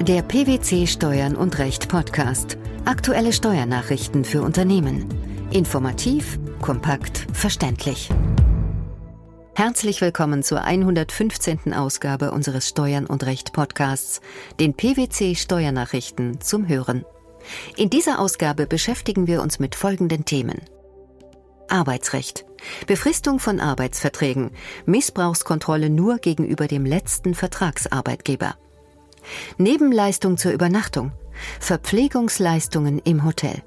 Der PwC Steuern und Recht Podcast. Aktuelle Steuernachrichten für Unternehmen. Informativ, kompakt, verständlich. Herzlich willkommen zur 115. Ausgabe unseres Steuern und Recht Podcasts, den PwC Steuernachrichten zum Hören. In dieser Ausgabe beschäftigen wir uns mit folgenden Themen. Arbeitsrecht. Befristung von Arbeitsverträgen. Missbrauchskontrolle nur gegenüber dem letzten Vertragsarbeitgeber. Nebenleistung zur Übernachtung, Verpflegungsleistungen im Hotel,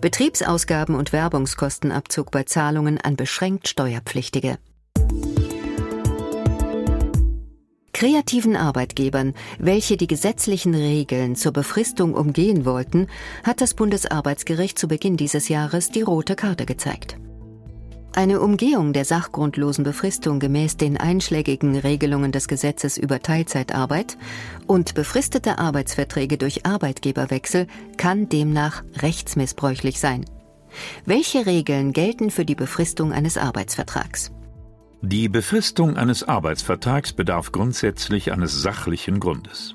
Betriebsausgaben und Werbungskostenabzug bei Zahlungen an beschränkt Steuerpflichtige. Kreativen Arbeitgebern, welche die gesetzlichen Regeln zur Befristung umgehen wollten, hat das Bundesarbeitsgericht zu Beginn dieses Jahres die rote Karte gezeigt. Eine Umgehung der sachgrundlosen Befristung gemäß den einschlägigen Regelungen des Gesetzes über Teilzeitarbeit und befristete Arbeitsverträge durch Arbeitgeberwechsel kann demnach rechtsmissbräuchlich sein. Welche Regeln gelten für die Befristung eines Arbeitsvertrags? Die Befristung eines Arbeitsvertrags bedarf grundsätzlich eines sachlichen Grundes.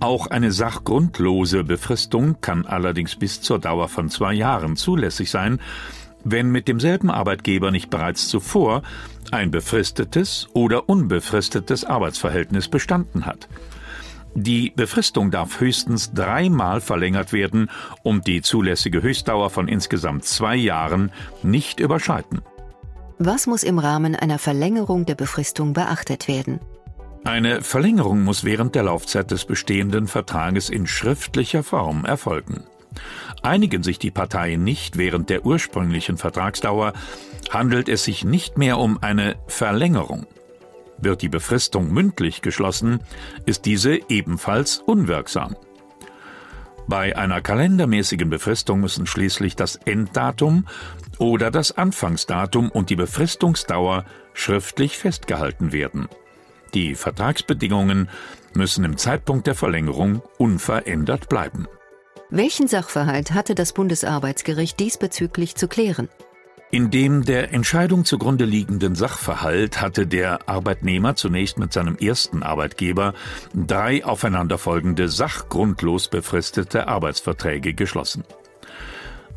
Auch eine sachgrundlose Befristung kann allerdings bis zur Dauer von zwei Jahren zulässig sein, wenn mit demselben Arbeitgeber nicht bereits zuvor ein befristetes oder unbefristetes Arbeitsverhältnis bestanden hat. Die Befristung darf höchstens dreimal verlängert werden und die zulässige Höchstdauer von insgesamt zwei Jahren nicht überschreiten. Was muss im Rahmen einer Verlängerung der Befristung beachtet werden? Eine Verlängerung muss während der Laufzeit des bestehenden Vertrages in schriftlicher Form erfolgen. Einigen sich die Parteien nicht während der ursprünglichen Vertragsdauer, handelt es sich nicht mehr um eine Verlängerung. Wird die Befristung mündlich geschlossen, ist diese ebenfalls unwirksam. Bei einer kalendermäßigen Befristung müssen schließlich das Enddatum oder das Anfangsdatum und die Befristungsdauer schriftlich festgehalten werden. Die Vertragsbedingungen müssen im Zeitpunkt der Verlängerung unverändert bleiben. Welchen Sachverhalt hatte das Bundesarbeitsgericht diesbezüglich zu klären? In dem der Entscheidung zugrunde liegenden Sachverhalt hatte der Arbeitnehmer zunächst mit seinem ersten Arbeitgeber drei aufeinanderfolgende sachgrundlos befristete Arbeitsverträge geschlossen.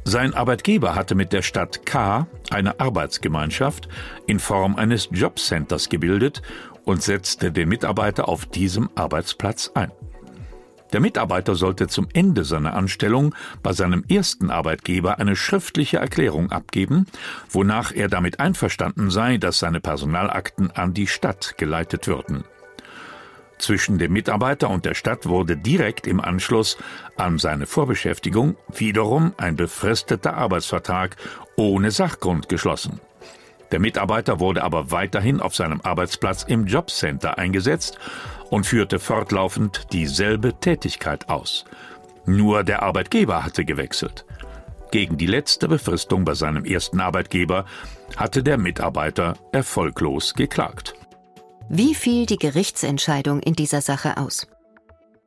Sein Arbeitgeber hatte mit der Stadt K eine Arbeitsgemeinschaft in Form eines Jobcenters gebildet und setzte den Mitarbeiter auf diesem Arbeitsplatz ein. Der Mitarbeiter sollte zum Ende seiner Anstellung bei seinem ersten Arbeitgeber eine schriftliche Erklärung abgeben, wonach er damit einverstanden sei, dass seine Personalakten an die Stadt geleitet würden. Zwischen dem Mitarbeiter und der Stadt wurde direkt im Anschluss an seine Vorbeschäftigung wiederum ein befristeter Arbeitsvertrag ohne Sachgrund geschlossen. Der Mitarbeiter wurde aber weiterhin auf seinem Arbeitsplatz im Jobcenter eingesetzt und führte fortlaufend dieselbe Tätigkeit aus. Nur der Arbeitgeber hatte gewechselt. Gegen die letzte Befristung bei seinem ersten Arbeitgeber hatte der Mitarbeiter erfolglos geklagt. Wie fiel die Gerichtsentscheidung in dieser Sache aus?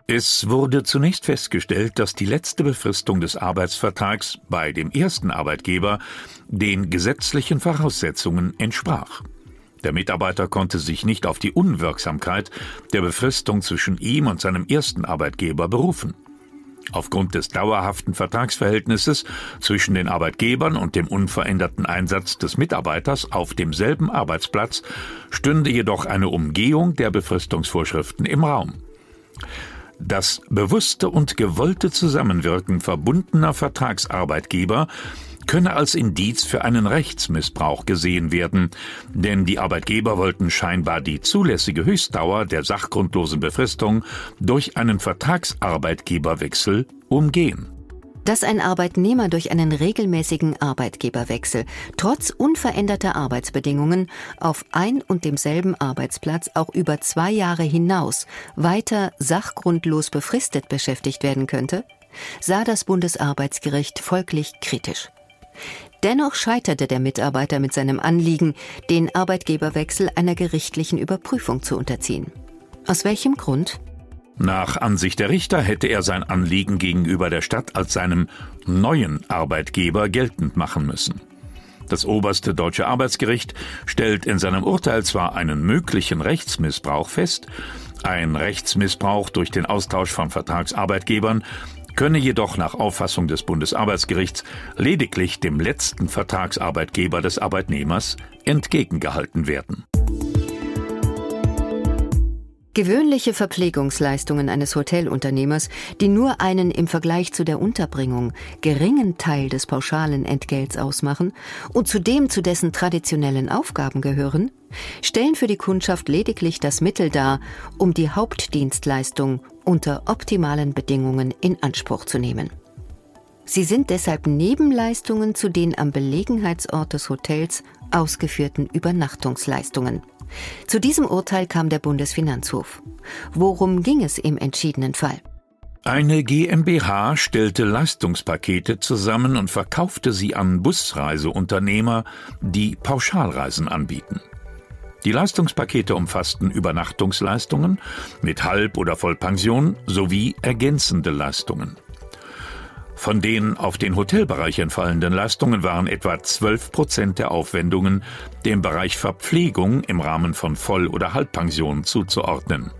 Es wurde zunächst festgestellt, dass die letzte Befristung des Arbeitsvertrags bei dem ersten Arbeitgeber den gesetzlichen Voraussetzungen entsprach. Der Mitarbeiter konnte sich nicht auf die Unwirksamkeit der Befristung zwischen ihm und seinem ersten Arbeitgeber berufen. Aufgrund des dauerhaften Vertragsverhältnisses zwischen den Arbeitgebern und dem unveränderten Einsatz des Mitarbeiters auf demselben Arbeitsplatz stünde jedoch eine Umgehung der Befristungsvorschriften im Raum. Das bewusste und gewollte Zusammenwirken verbundener Vertragsarbeitgeber könne als Indiz für einen Rechtsmissbrauch gesehen werden, denn die Arbeitgeber wollten scheinbar die zulässige Höchstdauer der sachgrundlosen Befristung durch einen Vertragsarbeitgeberwechsel umgehen. Dass ein Arbeitnehmer durch einen regelmäßigen Arbeitgeberwechsel trotz unveränderter Arbeitsbedingungen auf ein und demselben Arbeitsplatz auch über zwei Jahre hinaus weiter sachgrundlos befristet beschäftigt werden könnte, sah das Bundesarbeitsgericht folglich kritisch. Dennoch scheiterte der Mitarbeiter mit seinem Anliegen, den Arbeitgeberwechsel einer gerichtlichen Überprüfung zu unterziehen. Aus welchem Grund? Nach Ansicht der Richter hätte er sein Anliegen gegenüber der Stadt als seinem neuen Arbeitgeber geltend machen müssen. Das oberste deutsche Arbeitsgericht stellt in seinem Urteil zwar einen möglichen Rechtsmissbrauch fest, Ein Rechtsmissbrauch durch den Austausch von Vertragsarbeitgebern könne jedoch nach Auffassung des Bundesarbeitsgerichts lediglich dem letzten Vertragsarbeitgeber des Arbeitnehmers entgegengehalten werden. Gewöhnliche Verpflegungsleistungen eines Hotelunternehmers, die nur einen im Vergleich zu der Unterbringung geringen Teil des pauschalen Entgelts ausmachen und zudem zu dessen traditionellen Aufgaben gehören, stellen für die Kundschaft lediglich das Mittel dar, um die Hauptdienstleistung unter optimalen Bedingungen in Anspruch zu nehmen. Sie sind deshalb Nebenleistungen zu den am Belegenheitsort des Hotels ausgeführten Übernachtungsleistungen. Zu diesem Urteil kam der Bundesfinanzhof. Worum ging es im entschiedenen Fall? Eine GmbH stellte Leistungspakete zusammen und verkaufte sie an Busreiseunternehmer, die Pauschalreisen anbieten. Die Leistungspakete umfassten Übernachtungsleistungen mit Halb- oder Vollpension sowie ergänzende Leistungen. Von den auf den Hotelbereich entfallenden Leistungen waren etwa 12 Prozent der Aufwendungen dem Bereich Verpflegung im Rahmen von Voll- oder Halbpension zuzuordnen.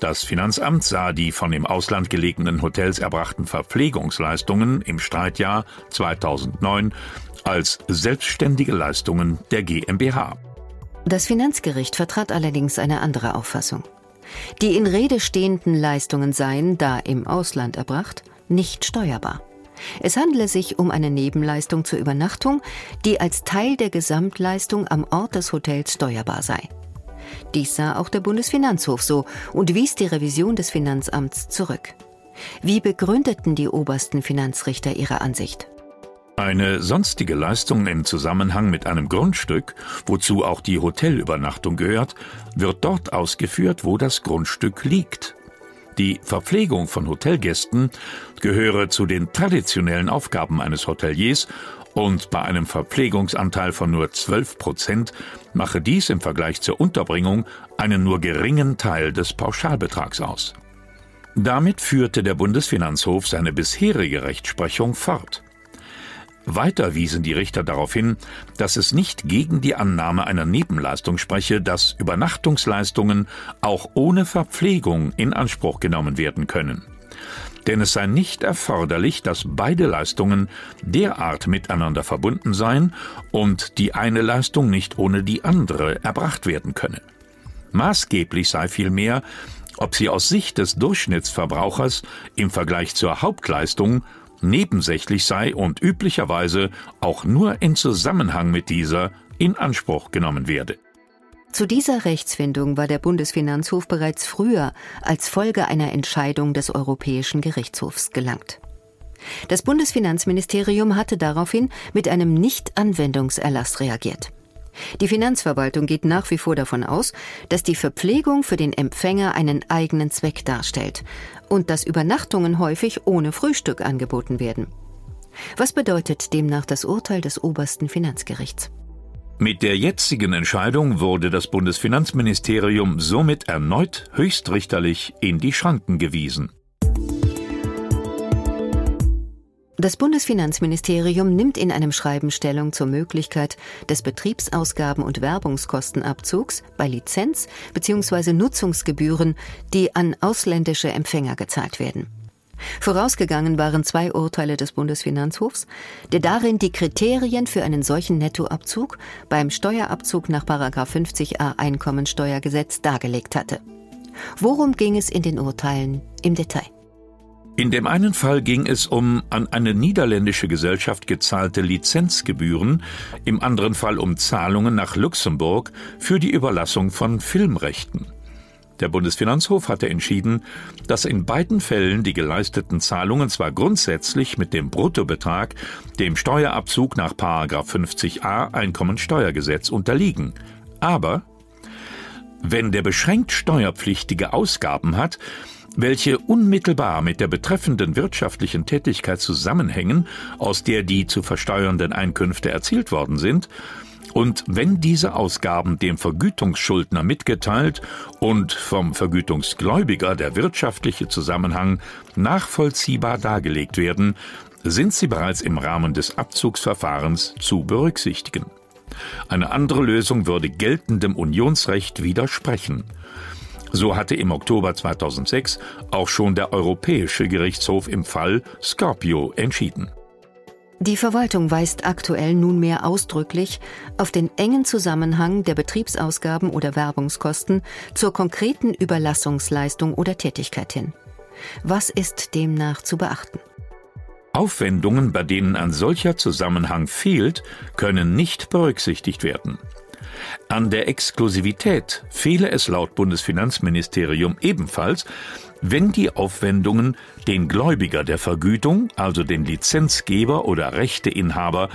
Das Finanzamt sah die von im Ausland gelegenen Hotels erbrachten Verpflegungsleistungen im Streitjahr 2009 als selbstständige Leistungen der GmbH. Das Finanzgericht vertrat allerdings eine andere Auffassung. Die in Rede stehenden Leistungen seien, da im Ausland erbracht, nicht steuerbar. Es handele sich um eine Nebenleistung zur Übernachtung, die als Teil der Gesamtleistung am Ort des Hotels steuerbar sei. Dies sah auch der Bundesfinanzhof so und wies die Revision des Finanzamts zurück. Wie begründeten die obersten Finanzrichter ihre Ansicht? Eine sonstige Leistung im Zusammenhang mit einem Grundstück, wozu auch die Hotelübernachtung gehört, wird dort ausgeführt, wo das Grundstück liegt. Die Verpflegung von Hotelgästen gehöre zu den traditionellen Aufgaben eines Hoteliers und bei einem Verpflegungsanteil von nur 12 Prozent mache dies im Vergleich zur Unterbringung einen nur geringen Teil des Pauschalbetrags aus. Damit führte der Bundesfinanzhof seine bisherige Rechtsprechung fort. Weiter wiesen die Richter darauf hin, dass es nicht gegen die Annahme einer Nebenleistung spreche, dass Übernachtungsleistungen auch ohne Verpflegung in Anspruch genommen werden können. Denn es sei nicht erforderlich, dass beide Leistungen derart miteinander verbunden seien und die eine Leistung nicht ohne die andere erbracht werden könne. Maßgeblich sei vielmehr, ob sie aus Sicht des Durchschnittsverbrauchers im Vergleich zur Hauptleistung nebensächlich sei und üblicherweise auch nur in Zusammenhang mit dieser in Anspruch genommen werde. Zu dieser Rechtsfindung war der Bundesfinanzhof bereits früher als Folge einer Entscheidung des Europäischen Gerichtshofs gelangt. Das Bundesfinanzministerium hatte daraufhin mit einem Nichtanwendungserlass reagiert. Die Finanzverwaltung geht nach wie vor davon aus, dass die Verpflegung für den Empfänger einen eigenen Zweck darstellt und dass Übernachtungen häufig ohne Frühstück angeboten werden. Was bedeutet demnach das Urteil des obersten Finanzgerichts? Mit der jetzigen Entscheidung wurde das Bundesfinanzministerium somit erneut höchstrichterlich in die Schranken gewiesen. Das Bundesfinanzministerium nimmt in einem Schreiben Stellung zur Möglichkeit des Betriebsausgaben- und Werbungskostenabzugs bei Lizenz- bzw. Nutzungsgebühren, die an ausländische Empfänger gezahlt werden. Vorausgegangen waren zwei Urteile des Bundesfinanzhofs, der darin die Kriterien für einen solchen Nettoabzug beim Steuerabzug nach 50a Einkommensteuergesetz dargelegt hatte. Worum ging es in den Urteilen im Detail? In dem einen Fall ging es um an eine niederländische Gesellschaft gezahlte Lizenzgebühren, im anderen Fall um Zahlungen nach Luxemburg für die Überlassung von Filmrechten. Der Bundesfinanzhof hatte entschieden, dass in beiden Fällen die geleisteten Zahlungen zwar grundsätzlich mit dem Bruttobetrag dem Steuerabzug nach 50a Einkommensteuergesetz unterliegen, aber wenn der beschränkt Steuerpflichtige Ausgaben hat, welche unmittelbar mit der betreffenden wirtschaftlichen Tätigkeit zusammenhängen, aus der die zu versteuernden Einkünfte erzielt worden sind, und wenn diese Ausgaben dem Vergütungsschuldner mitgeteilt und vom Vergütungsgläubiger der wirtschaftliche Zusammenhang nachvollziehbar dargelegt werden, sind sie bereits im Rahmen des Abzugsverfahrens zu berücksichtigen. Eine andere Lösung würde geltendem Unionsrecht widersprechen. So hatte im Oktober 2006 auch schon der Europäische Gerichtshof im Fall Scorpio entschieden. Die Verwaltung weist aktuell nunmehr ausdrücklich auf den engen Zusammenhang der Betriebsausgaben oder Werbungskosten zur konkreten Überlassungsleistung oder Tätigkeit hin. Was ist demnach zu beachten? Aufwendungen, bei denen ein solcher Zusammenhang fehlt, können nicht berücksichtigt werden. An der Exklusivität fehle es laut Bundesfinanzministerium ebenfalls, wenn die Aufwendungen den Gläubiger der Vergütung, also den Lizenzgeber oder Rechteinhaber,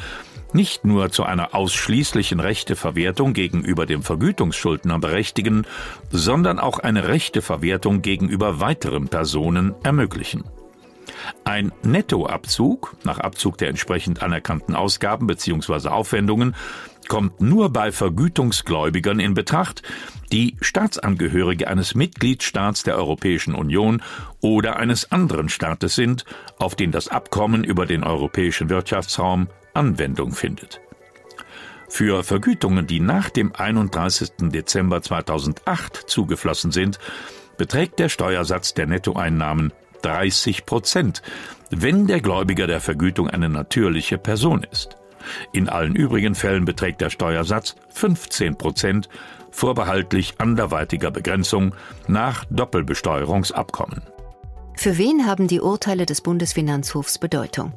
nicht nur zu einer ausschließlichen Rechteverwertung gegenüber dem Vergütungsschuldner berechtigen, sondern auch eine Rechteverwertung gegenüber weiteren Personen ermöglichen. Ein Nettoabzug nach Abzug der entsprechend anerkannten Ausgaben bzw. Aufwendungen kommt nur bei Vergütungsgläubigern in Betracht, die Staatsangehörige eines Mitgliedstaats der Europäischen Union oder eines anderen Staates sind, auf den das Abkommen über den europäischen Wirtschaftsraum Anwendung findet. Für Vergütungen, die nach dem 31. Dezember 2008 zugeflossen sind, beträgt der Steuersatz der Nettoeinnahmen 30 Prozent, wenn der Gläubiger der Vergütung eine natürliche Person ist. In allen übrigen Fällen beträgt der Steuersatz 15 Prozent, vorbehaltlich anderweitiger Begrenzung nach Doppelbesteuerungsabkommen. Für wen haben die Urteile des Bundesfinanzhofs Bedeutung?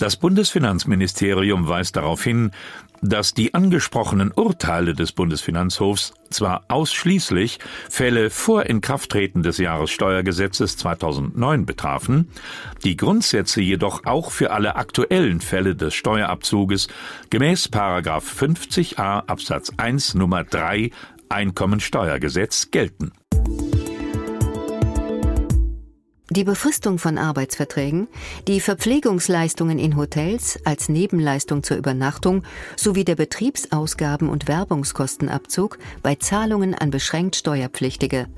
Das Bundesfinanzministerium weist darauf hin, dass die angesprochenen Urteile des Bundesfinanzhofs zwar ausschließlich Fälle vor Inkrafttreten des Jahressteuergesetzes 2009 betrafen, die Grundsätze jedoch auch für alle aktuellen Fälle des Steuerabzuges gemäß 50a Absatz 1 Nummer 3 Einkommensteuergesetz gelten. Die Befristung von Arbeitsverträgen, die Verpflegungsleistungen in Hotels als Nebenleistung zur Übernachtung sowie der Betriebsausgaben und Werbungskostenabzug bei Zahlungen an beschränkt Steuerpflichtige.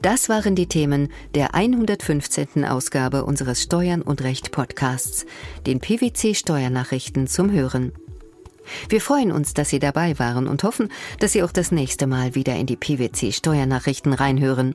Das waren die Themen der 115. Ausgabe unseres Steuern und Recht Podcasts, den PwC Steuernachrichten zum Hören. Wir freuen uns, dass Sie dabei waren und hoffen, dass Sie auch das nächste Mal wieder in die PwC Steuernachrichten reinhören.